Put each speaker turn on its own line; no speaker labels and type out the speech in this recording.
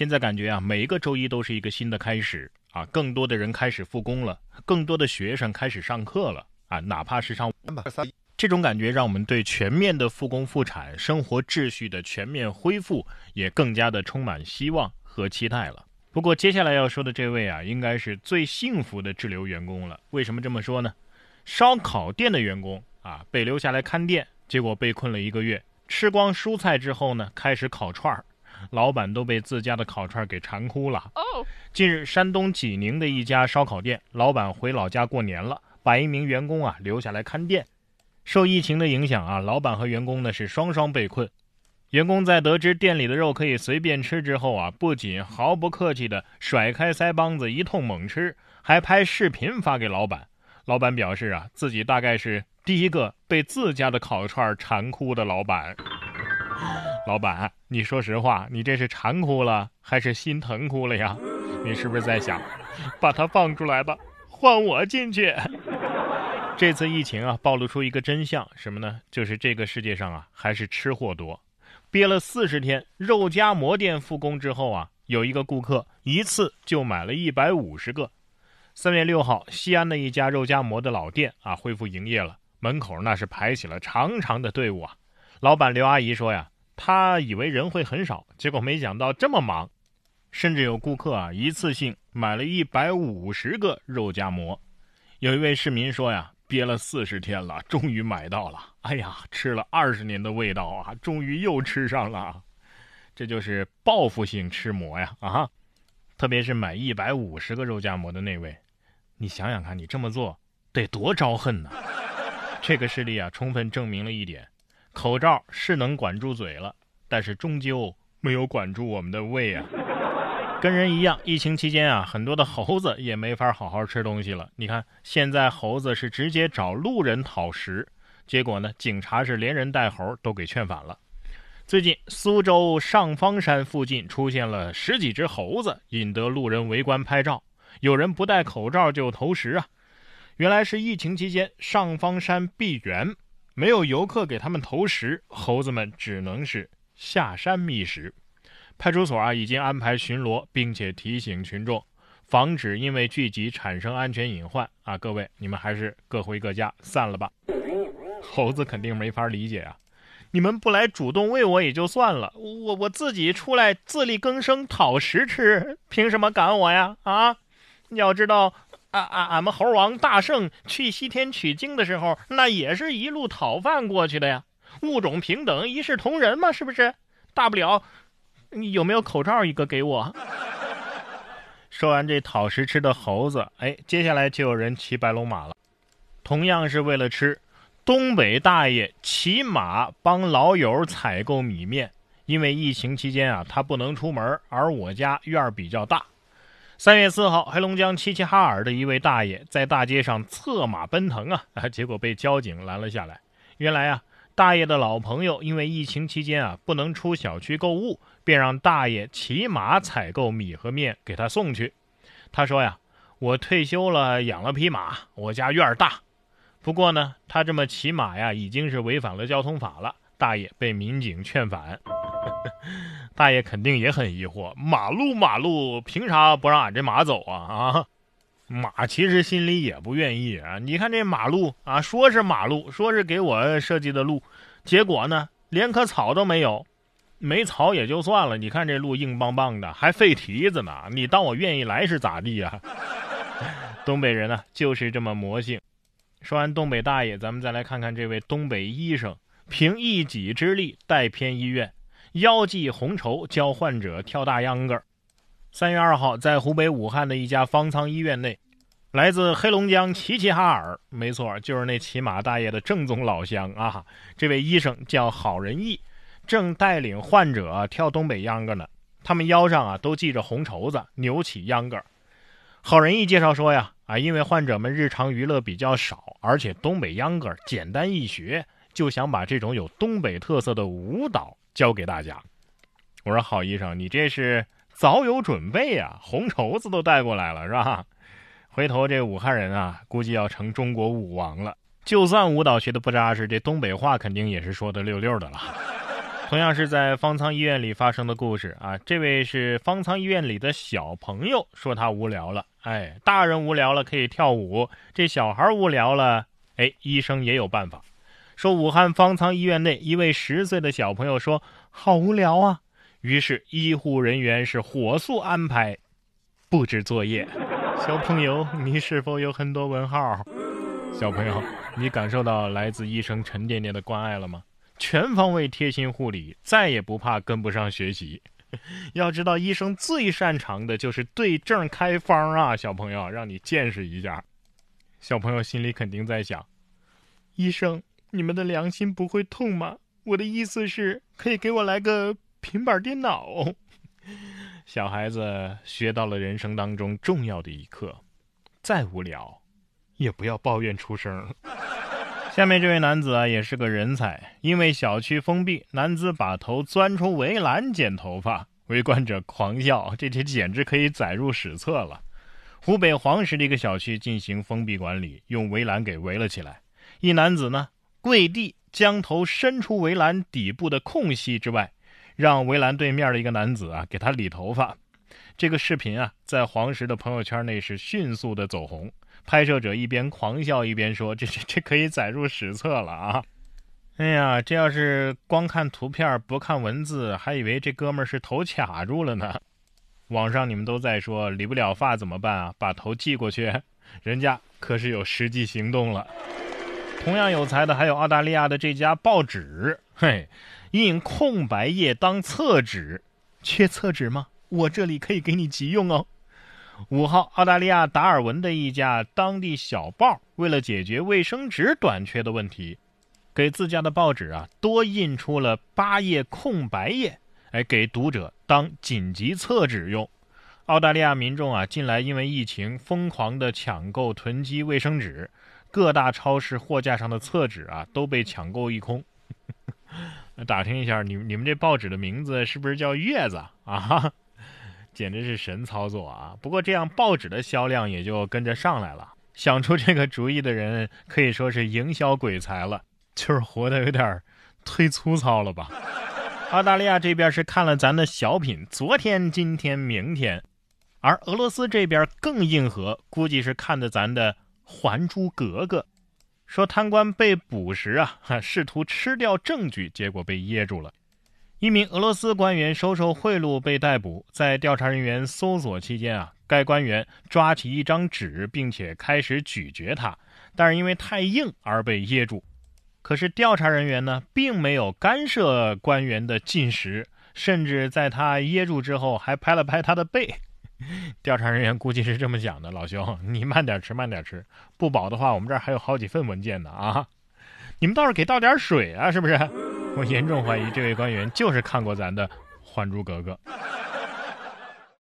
现在感觉啊，每一个周一都是一个新的开始啊，更多的人开始复工了，更多的学生开始上课了啊，哪怕是上这种感觉，让我们对全面的复工复产、生活秩序的全面恢复也更加的充满希望和期待了。不过接下来要说的这位啊，应该是最幸福的滞留员工了。为什么这么说呢？烧烤店的员工啊，被留下来看店，结果被困了一个月，吃光蔬菜之后呢，开始烤串儿。老板都被自家的烤串给馋哭了。近日，山东济宁的一家烧烤店，老板回老家过年了，把一名员工啊留下来看店。受疫情的影响啊，老板和员工呢是双双被困。员工在得知店里的肉可以随便吃之后啊，不仅毫不客气地甩开腮帮子一通猛吃，还拍视频发给老板。老板表示啊，自己大概是第一个被自家的烤串馋哭的老板。老板，你说实话，你这是馋哭了还是心疼哭了呀？你是不是在想，把它放出来吧，换我进去？这次疫情啊，暴露出一个真相，什么呢？就是这个世界上啊，还是吃货多。憋了四十天，肉夹馍店复工之后啊，有一个顾客一次就买了一百五十个。三月六号，西安的一家肉夹馍的老店啊，恢复营业了，门口那是排起了长长的队伍啊。老板刘阿姨说呀。他以为人会很少，结果没想到这么忙，甚至有顾客啊一次性买了一百五十个肉夹馍。有一位市民说呀，憋了四十天了，终于买到了。哎呀，吃了二十年的味道啊，终于又吃上了。这就是报复性吃馍呀啊！特别是买一百五十个肉夹馍的那位，你想想看，你这么做得多招恨呢？这个事例啊，充分证明了一点。口罩是能管住嘴了，但是终究没有管住我们的胃啊！跟人一样，疫情期间啊，很多的猴子也没法好好吃东西了。你看，现在猴子是直接找路人讨食，结果呢，警察是连人带猴都给劝返了。最近，苏州上方山附近出现了十几只猴子，引得路人围观拍照，有人不戴口罩就投食啊！原来是疫情期间上方山闭园。没有游客给他们投食，猴子们只能是下山觅食。派出所啊已经安排巡逻，并且提醒群众，防止因为聚集产生安全隐患啊！各位，你们还是各回各家散了吧。猴子肯定没法理解啊！你们不来主动喂我也就算了，我我自己出来自力更生讨食吃，凭什么赶我呀？啊！要知道。啊啊！俺们猴王大圣去西天取经的时候，那也是一路讨饭过去的呀。物种平等，一视同仁嘛，是不是？大不了，你有没有口罩一个给我？说完这讨食吃的猴子，哎，接下来就有人骑白龙马了。同样是为了吃，东北大爷骑马帮老友采购米面，因为疫情期间啊，他不能出门，而我家院儿比较大。三月四号，黑龙江齐齐哈尔的一位大爷在大街上策马奔腾啊，结果被交警拦了下来。原来啊，大爷的老朋友因为疫情期间啊不能出小区购物，便让大爷骑马采购米和面给他送去。他说呀：“我退休了，养了匹马，我家院儿大。不过呢，他这么骑马呀，已经是违反了交通法了。”大爷被民警劝返。大爷肯定也很疑惑，马路马路，凭啥不让俺这马走啊？啊，马其实心里也不愿意啊。你看这马路啊，说是马路，说是给我设计的路，结果呢，连棵草都没有，没草也就算了。你看这路硬邦邦的，还废蹄子呢。你当我愿意来是咋地呀？东北人呢，就是这么魔性。说完东北大爷，咱们再来看看这位东北医生，凭一己之力带偏医院。腰系红绸教患者跳大秧歌。三月二号，在湖北武汉的一家方舱医院内，来自黑龙江齐齐哈尔，没错，就是那骑马大爷的正宗老乡啊！这位医生叫郝仁义，正带领患者跳东北秧歌呢。他们腰上啊都系着红绸子，扭起秧歌。郝仁义介绍说呀，啊，因为患者们日常娱乐比较少，而且东北秧歌简单易学，就想把这种有东北特色的舞蹈。教给大家，我说好医生，你这是早有准备啊，红绸子都带过来了是吧？回头这武汉人啊，估计要成中国舞王了。就算舞蹈学的不扎实，这东北话肯定也是说的溜溜的了。同样是在方舱医院里发生的故事啊，这位是方舱医院里的小朋友说他无聊了，哎，大人无聊了可以跳舞，这小孩无聊了，哎，医生也有办法。说武汉方舱医院内一位十岁的小朋友说好无聊啊，于是医护人员是火速安排布置作业。小朋友，你是否有很多问号？小朋友，你感受到来自医生沉甸甸的关爱了吗？全方位贴心护理，再也不怕跟不上学习。要知道，医生最擅长的就是对症开方啊！小朋友，让你见识一下。小朋友心里肯定在想：医生，你们的良心不会痛吗？我的意思是，可以给我来个平板电脑。小孩子学到了人生当中重要的一课：再无聊，也不要抱怨出声。下面这位男子啊，也是个人才。因为小区封闭，男子把头钻出围栏剪头发，围观者狂笑，这这简直可以载入史册了。湖北黄石的一个小区进行封闭管理，用围栏给围了起来。一男子呢，跪地将头伸出围栏底部的空隙之外。让围栏对面的一个男子啊给他理头发，这个视频啊在黄石的朋友圈内是迅速的走红。拍摄者一边狂笑一边说：“这这这可以载入史册了啊！”哎呀，这要是光看图片不看文字，还以为这哥们儿是头卡住了呢。网上你们都在说理不了发怎么办啊？把头寄过去，人家可是有实际行动了。同样有才的还有澳大利亚的这家报纸，嘿。印空白页当厕纸，缺厕纸吗？我这里可以给你急用哦。五号，澳大利亚达尔文的一家当地小报，为了解决卫生纸短缺的问题，给自家的报纸啊多印出了八页空白页，哎，给读者当紧急厕纸用。澳大利亚民众啊，近来因为疫情疯狂的抢购囤积卫生纸，各大超市货架上的厕纸啊都被抢购一空。打听一下，你你们这报纸的名字是不是叫月子啊？简直是神操作啊！不过这样报纸的销量也就跟着上来了。想出这个主意的人可以说是营销鬼才了，就是活的有点忒粗糙了吧？澳大利亚这边是看了咱的小品，昨天、今天、明天，而俄罗斯这边更硬核，估计是看的咱的《还珠格格》。说贪官被捕时啊，试图吃掉证据，结果被噎住了。一名俄罗斯官员收受贿赂被逮捕，在调查人员搜索期间啊，该官员抓起一张纸，并且开始咀嚼它，但是因为太硬而被噎住。可是调查人员呢，并没有干涉官员的进食，甚至在他噎住之后，还拍了拍他的背。调查人员估计是这么想的：“老兄，你慢点吃，慢点吃，不饱的话，我们这儿还有好几份文件呢啊！你们倒是给倒点水啊，是不是？”我严重怀疑这位官员就是看过咱的《还珠格格》。